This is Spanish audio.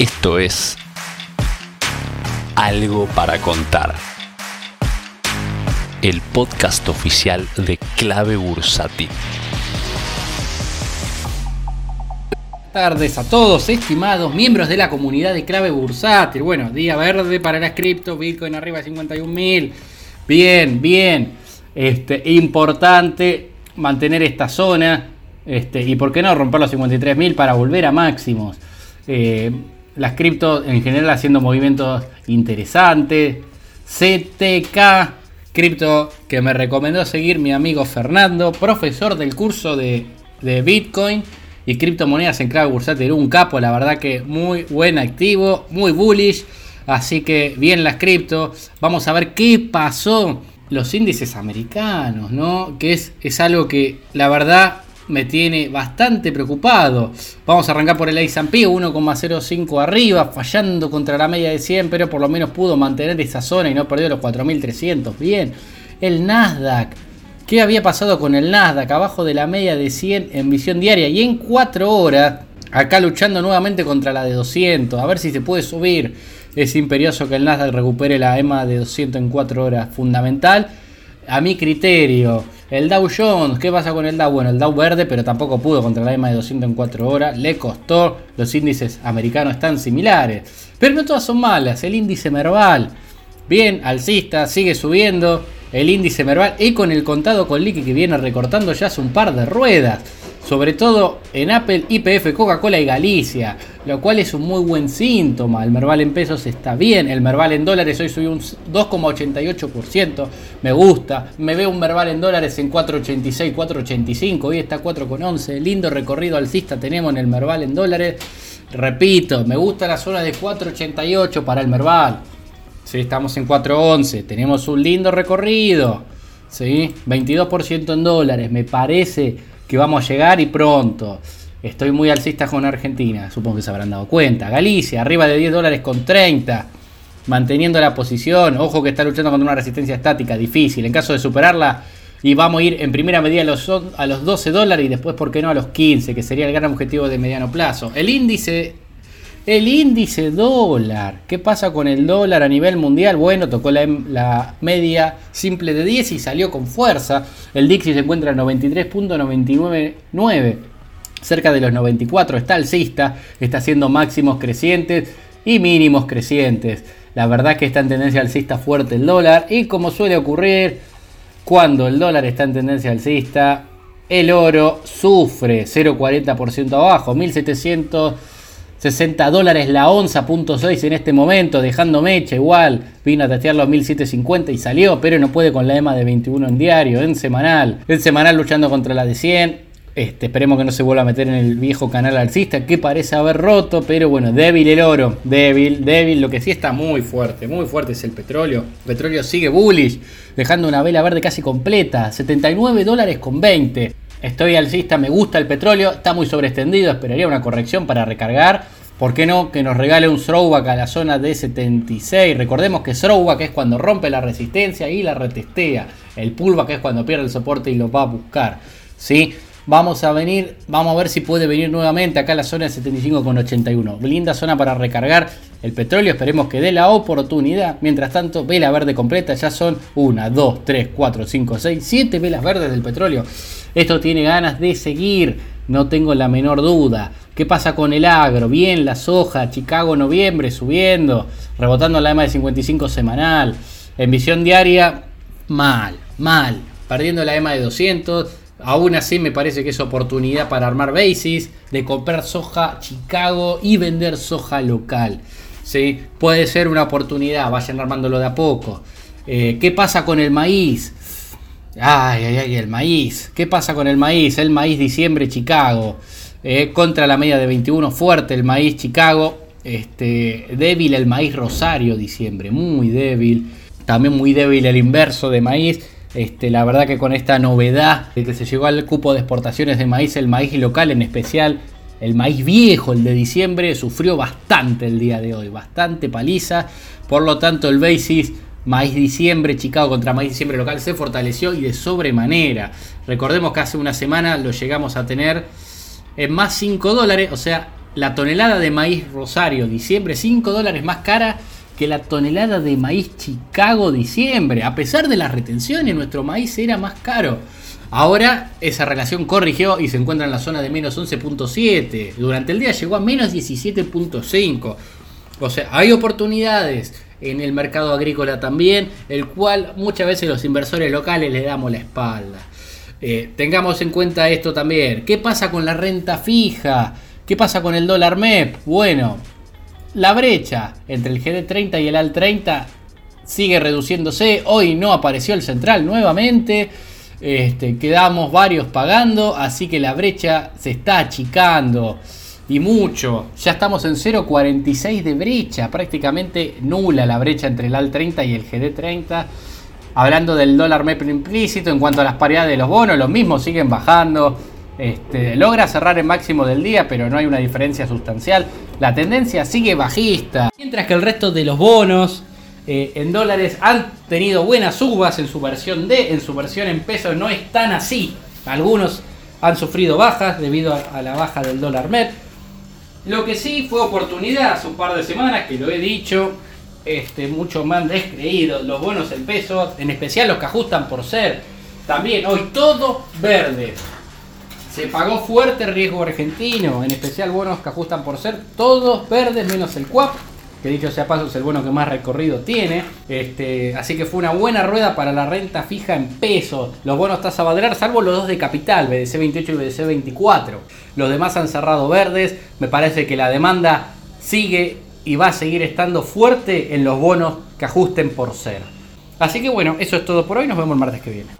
Esto es Algo para contar. El podcast oficial de Clave Bursátil. tardes a todos, estimados miembros de la comunidad de clave bursátil. Bueno, día verde para las cripto, Bitcoin arriba de 51 mil. Bien, bien. Este, importante mantener esta zona. Este, y por qué no romper los 53 mil para volver a máximos. Eh, las cripto en general haciendo movimientos interesantes. CTK, cripto que me recomendó seguir mi amigo Fernando, profesor del curso de, de Bitcoin y criptomonedas en clave bursátil. Un capo, la verdad que muy buen activo, muy bullish. Así que bien las cripto. Vamos a ver qué pasó los índices americanos, ¿no? Que es, es algo que la verdad me tiene bastante preocupado. Vamos a arrancar por el S&P 1,05 arriba, fallando contra la media de 100, pero por lo menos pudo mantener esa zona y no perdió los 4.300. Bien, el Nasdaq. Qué había pasado con el Nasdaq abajo de la media de 100 en visión diaria y en 4 horas acá luchando nuevamente contra la de 200 a ver si se puede subir. Es imperioso que el Nasdaq recupere la EMA de 200 en 4 horas fundamental. A mi criterio el Dow Jones, ¿qué pasa con el Dow? Bueno, el Dow verde, pero tampoco pudo contra la EMA de 200 en 4 horas. Le costó. Los índices americanos están similares. Pero no todas son malas. El índice Merval, bien, alcista, sigue subiendo el índice Merval y con el contado con liqui que viene recortando ya hace un par de ruedas. Sobre todo en Apple, IPF, Coca-Cola y Galicia, lo cual es un muy buen síntoma. El Merval en pesos está bien, el Merval en dólares hoy subió un 2,88%. Me gusta, me veo un Merval en dólares en 4,86, 4,85, hoy está 4,11. Lindo recorrido alcista tenemos en el Merval en dólares. Repito, me gusta la zona de 4,88 para el Merval. ¿sí? Estamos en 4.11, tenemos un lindo recorrido, ¿sí? 22% en dólares, me parece que vamos a llegar y pronto. Estoy muy alcista con Argentina, supongo que se habrán dado cuenta. Galicia, arriba de 10 dólares con 30, manteniendo la posición. Ojo que está luchando contra una resistencia estática difícil. En caso de superarla, y vamos a ir en primera medida a los, a los 12 dólares y después, ¿por qué no?, a los 15, que sería el gran objetivo de mediano plazo. El índice el índice dólar. ¿Qué pasa con el dólar a nivel mundial? Bueno, tocó la, media simple de 10 y salió con fuerza. El Dixie se encuentra en 93.999. Cerca de los 94 está alcista, está haciendo máximos crecientes y mínimos crecientes. La verdad que está en tendencia alcista fuerte el dólar y como suele ocurrir cuando el dólar está en tendencia alcista, el oro sufre 0,40% abajo, 1700 60 dólares la onza, punto 6 en este momento, dejando mecha igual. Vino a testear los 1750 y salió, pero no puede con la EMA de 21 en diario, en semanal. En semanal luchando contra la de 100. Este, esperemos que no se vuelva a meter en el viejo canal alcista que parece haber roto, pero bueno, débil el oro, débil, débil. Lo que sí está muy fuerte, muy fuerte es el petróleo. Petróleo sigue bullish, dejando una vela verde casi completa, 79 dólares con 20. Estoy alcista, me gusta el petróleo, está muy sobreextendido, esperaría una corrección para recargar. ¿Por qué no que nos regale un throwback a la zona de 76? Recordemos que throwback es cuando rompe la resistencia y la retestea. El pullback es cuando pierde el soporte y lo va a buscar. ¿sí? Vamos a venir, vamos a ver si puede venir nuevamente acá a la zona de 75,81. Linda zona para recargar el petróleo. Esperemos que dé la oportunidad. Mientras tanto, vela verde completa. Ya son 1, 2, 3, 4, 5, 6, 7 velas verdes del petróleo. Esto tiene ganas de seguir. No tengo la menor duda. ¿Qué pasa con el agro? Bien, la soja, Chicago noviembre subiendo, rebotando la EMA de 55 semanal. En visión diaria, mal, mal. Perdiendo la EMA de 200 Aún así me parece que es oportunidad para armar basis, de comprar soja Chicago y vender soja local. ¿sí? Puede ser una oportunidad, vayan armándolo de a poco. Eh, ¿Qué pasa con el maíz? Ay, ay, ay, el maíz. ¿Qué pasa con el maíz? El maíz diciembre Chicago. Eh, contra la media de 21 fuerte el maíz Chicago. Este, débil el maíz Rosario diciembre, muy débil. También muy débil el inverso de maíz. Este, la verdad que con esta novedad de que se llegó al cupo de exportaciones de maíz, el maíz local en especial, el maíz viejo, el de diciembre, sufrió bastante el día de hoy, bastante paliza. Por lo tanto, el basis maíz diciembre, Chicago contra maíz diciembre local, se fortaleció y de sobremanera. Recordemos que hace una semana lo llegamos a tener en más 5 dólares, o sea, la tonelada de maíz Rosario diciembre 5 dólares más cara que la tonelada de maíz Chicago diciembre. A pesar de las retenciones, nuestro maíz era más caro. Ahora esa relación corrigió y se encuentra en la zona de menos 11.7. Durante el día llegó a menos 17.5. O sea, hay oportunidades en el mercado agrícola también, el cual muchas veces los inversores locales le damos la espalda. Eh, tengamos en cuenta esto también. ¿Qué pasa con la renta fija? ¿Qué pasa con el dólar MEP? Bueno, la brecha entre el GD30 y el AL30 sigue reduciéndose. Hoy no apareció el central nuevamente. Este, quedamos varios pagando, así que la brecha se está achicando y mucho. Ya estamos en 0.46 de brecha, prácticamente nula la brecha entre el AL30 y el GD30. Hablando del dólar MEP implícito, en cuanto a las paridades de los bonos, los mismos siguen bajando. Este, logra cerrar el máximo del día, pero no hay una diferencia sustancial. La tendencia sigue bajista. Mientras que el resto de los bonos eh, en dólares han tenido buenas subas en su versión D, en su versión en pesos no es tan así. Algunos han sufrido bajas debido a, la baja del dólar MEP. Lo que sí fue oportunidad hace un par de semanas, que lo he dicho, este, mucho más descreído, los bonos en pesos, en especial los que ajustan por ser. También hoy todo verde. Se pagó fuerte riesgo argentino, en especial bonos que ajustan por ser todos verdes menos el QUAP que dicho sea paso es el bono que más recorrido tiene. Este, así que fue una buena rueda para la renta fija en pesos. Los bonos tasa Badrar, salvo los dos de capital, BDC 28 y BDC 24. Los demás han cerrado verdes. Me parece que la demanda sigue y va a seguir estando fuerte en los bonos que ajusten por ser. Así que bueno, eso es todo por hoy. Nos vemos el martes que viene.